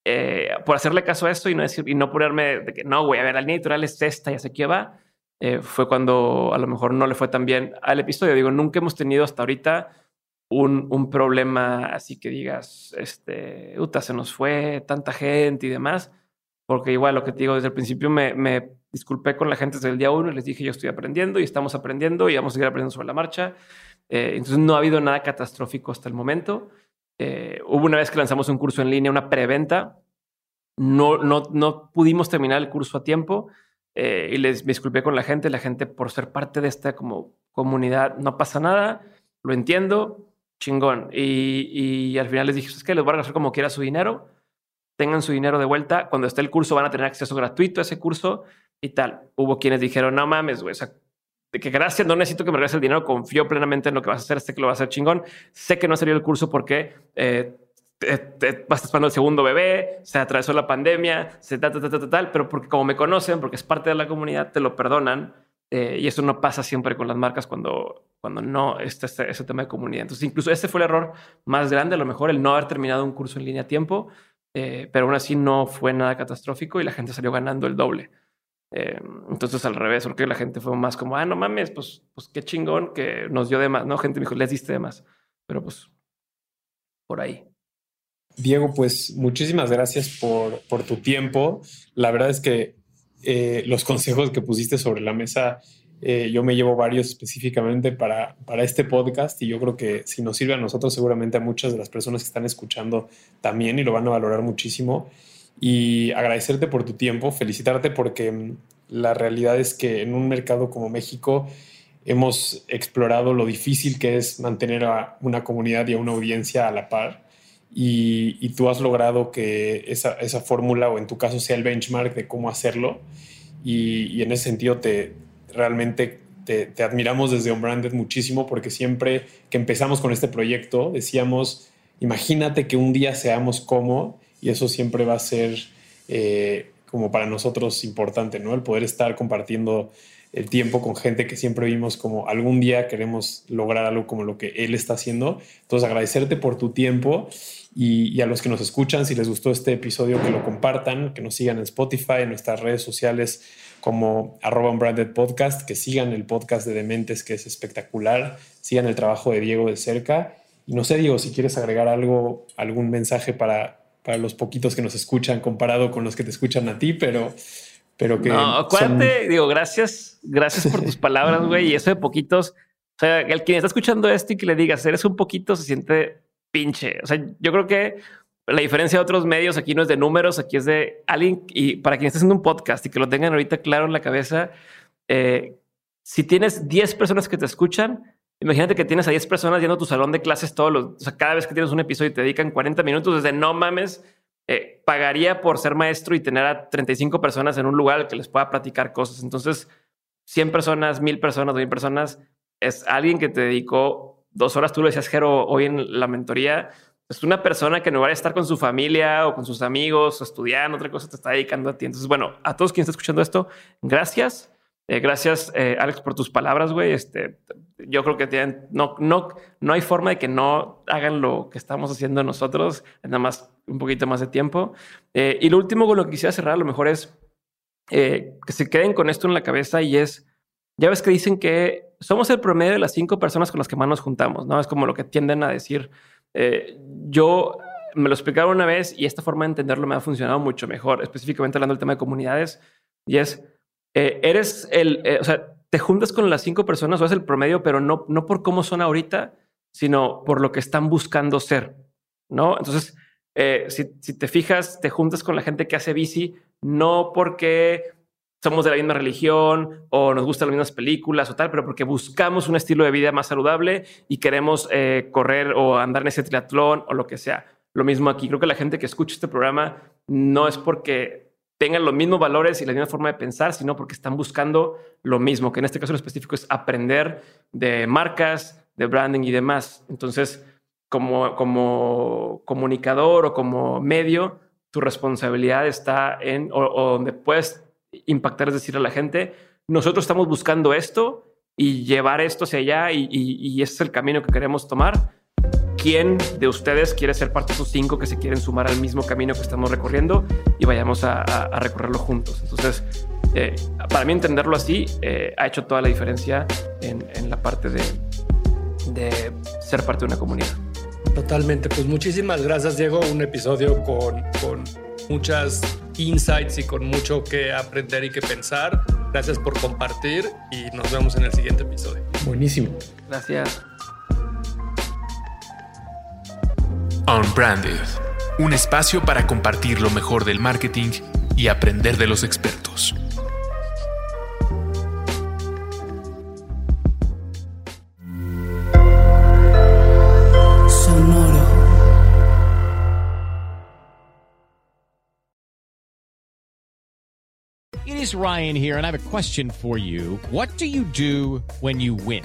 Eh, por hacerle caso a esto y no decir, y no ponerme de que no, güey, a ver, la línea editorial es esta, ya sé qué va. Eh, fue cuando a lo mejor no le fue tan bien al episodio. Digo, nunca hemos tenido hasta ahorita un, un problema así que digas, este, uta, se nos fue tanta gente y demás porque igual lo que te digo desde el principio me disculpé con la gente desde el día uno y les dije yo estoy aprendiendo y estamos aprendiendo y vamos a seguir aprendiendo sobre la marcha. Eh, entonces no ha habido nada catastrófico hasta el momento. Eh, hubo una vez que lanzamos un curso en línea, una preventa. No, no, no pudimos terminar el curso a tiempo eh, y les me disculpé con la gente. La gente por ser parte de esta como comunidad no pasa nada, lo entiendo, chingón. Y, y al final les dije es que les voy a regresar como quiera su dinero tengan su dinero de vuelta. Cuando esté el curso van a tener acceso gratuito a ese curso y tal. Hubo quienes dijeron, no mames, güey, o sea, de que gracias, no necesito que me regrese el dinero, confío plenamente en lo que vas a hacer, sé que lo vas a hacer chingón. Sé que no salió el curso porque eh, te, vas esperando el segundo bebé, se atravesó la pandemia, se tal, tal, tal, tal, pero porque como me conocen, porque es parte de la comunidad, te lo perdonan. Eh, y eso no pasa siempre con las marcas cuando, cuando no está ese, ese tema de comunidad. Entonces, incluso ese fue el error más grande, a lo mejor el no haber terminado un curso en línea a tiempo, eh, pero aún así no fue nada catastrófico y la gente salió ganando el doble. Eh, entonces al revés, porque la gente fue más como, ah, no mames, pues, pues qué chingón que nos dio de más, ¿no? Gente me dijo, les diste de más, pero pues por ahí. Diego, pues muchísimas gracias por, por tu tiempo. La verdad es que eh, los consejos que pusiste sobre la mesa eh, yo me llevo varios específicamente para, para este podcast y yo creo que si nos sirve a nosotros, seguramente a muchas de las personas que están escuchando también y lo van a valorar muchísimo. Y agradecerte por tu tiempo, felicitarte porque mm, la realidad es que en un mercado como México hemos explorado lo difícil que es mantener a una comunidad y a una audiencia a la par. Y, y tú has logrado que esa, esa fórmula o en tu caso sea el benchmark de cómo hacerlo. Y, y en ese sentido te, realmente te, admiramos desde Unbranded muchísimo porque siempre que empezamos con este proyecto decíamos, imagínate que un día seamos como, y eso siempre va a ser eh, como para nosotros importante, ¿no? El poder estar compartiendo el tiempo con gente que siempre vimos como algún día queremos lograr algo como lo que él está haciendo. Entonces agradecerte por tu tiempo y, a los que nos escuchan, si les gustó este episodio, que lo compartan, que nos sigan en Spotify, en nuestras redes sociales como arroba que sigan el podcast de Dementes, que es espectacular, sigan el trabajo de Diego de cerca. Y no sé, Diego, si quieres agregar algo, algún mensaje para, para los poquitos que nos escuchan comparado con los que te escuchan a ti, pero, pero que... No, acuérdate, digo, gracias, gracias por tus palabras, güey, y eso de poquitos, o sea, el quien está escuchando esto y que le digas, eres un poquito, se siente pinche. O sea, yo creo que la diferencia de otros medios aquí no es de números, aquí es de alguien y para quien esté haciendo un podcast y que lo tengan ahorita claro en la cabeza, eh, si tienes 10 personas que te escuchan, imagínate que tienes a 10 personas yendo a tu salón de clases todos los, o cada vez que tienes un episodio y te dedican 40 minutos, desde no mames, eh, pagaría por ser maestro y tener a 35 personas en un lugar que les pueda platicar cosas. Entonces, 100 personas, 1000 personas, 2000 personas, es alguien que te dedicó dos horas. Tú lo decías, Jero, hoy en la mentoría es una persona que no va a estar con su familia o con sus amigos o estudiando, otra cosa te está dedicando a ti. Entonces, bueno, a todos quienes están escuchando esto, gracias. Eh, gracias, eh, Alex, por tus palabras, güey. Este, yo creo que tienen, no, no, no hay forma de que no hagan lo que estamos haciendo nosotros, nada más un poquito más de tiempo. Eh, y lo último con lo que quisiera cerrar, a lo mejor es que se queden con esto en la cabeza y es, ya ves que dicen que somos el promedio de las cinco personas con las que más nos juntamos, ¿no? Es como lo que tienden a decir eh, yo me lo explicaron una vez y esta forma de entenderlo me ha funcionado mucho mejor, específicamente hablando del tema de comunidades. Y es, eh, eres el, eh, o sea, te juntas con las cinco personas o es el promedio, pero no, no por cómo son ahorita, sino por lo que están buscando ser, ¿no? Entonces, si, si, te fijas, te juntas con la gente que hace bici, no porque somos de la misma religión o nos gustan las mismas películas o tal, pero porque buscamos un estilo de vida más saludable y queremos eh, correr o andar en ese triatlón o lo que sea. Lo mismo aquí. Creo que la gente que escucha este programa no es porque tengan los mismos valores y la misma forma de pensar, sino porque están buscando lo mismo, que en este caso en específico es aprender de marcas, de branding y demás. Entonces, como, como comunicador o como medio, tu responsabilidad está en, o, donde puedes impactar, es decir, a la gente, nosotros estamos buscando esto y llevar esto hacia allá y, y, ese es el camino que queremos tomar. ¿Quién de ustedes quiere ser parte de esos cinco que se quieren sumar al mismo camino que estamos recorriendo y vayamos a, recorrerlo juntos? Entonces, eh, para mí entenderlo así eh, ha hecho toda la diferencia en, en la parte de, de ser parte de una comunidad. Totalmente, pues muchísimas gracias Diego, un episodio con, con muchas insights y con mucho que aprender y que pensar. Gracias por compartir y nos vemos en el siguiente episodio. Buenísimo. Gracias. Unbranded, un espacio para compartir lo mejor del marketing y aprender de los expertos. is Ryan here, and I have a question for you. What do you do when you win?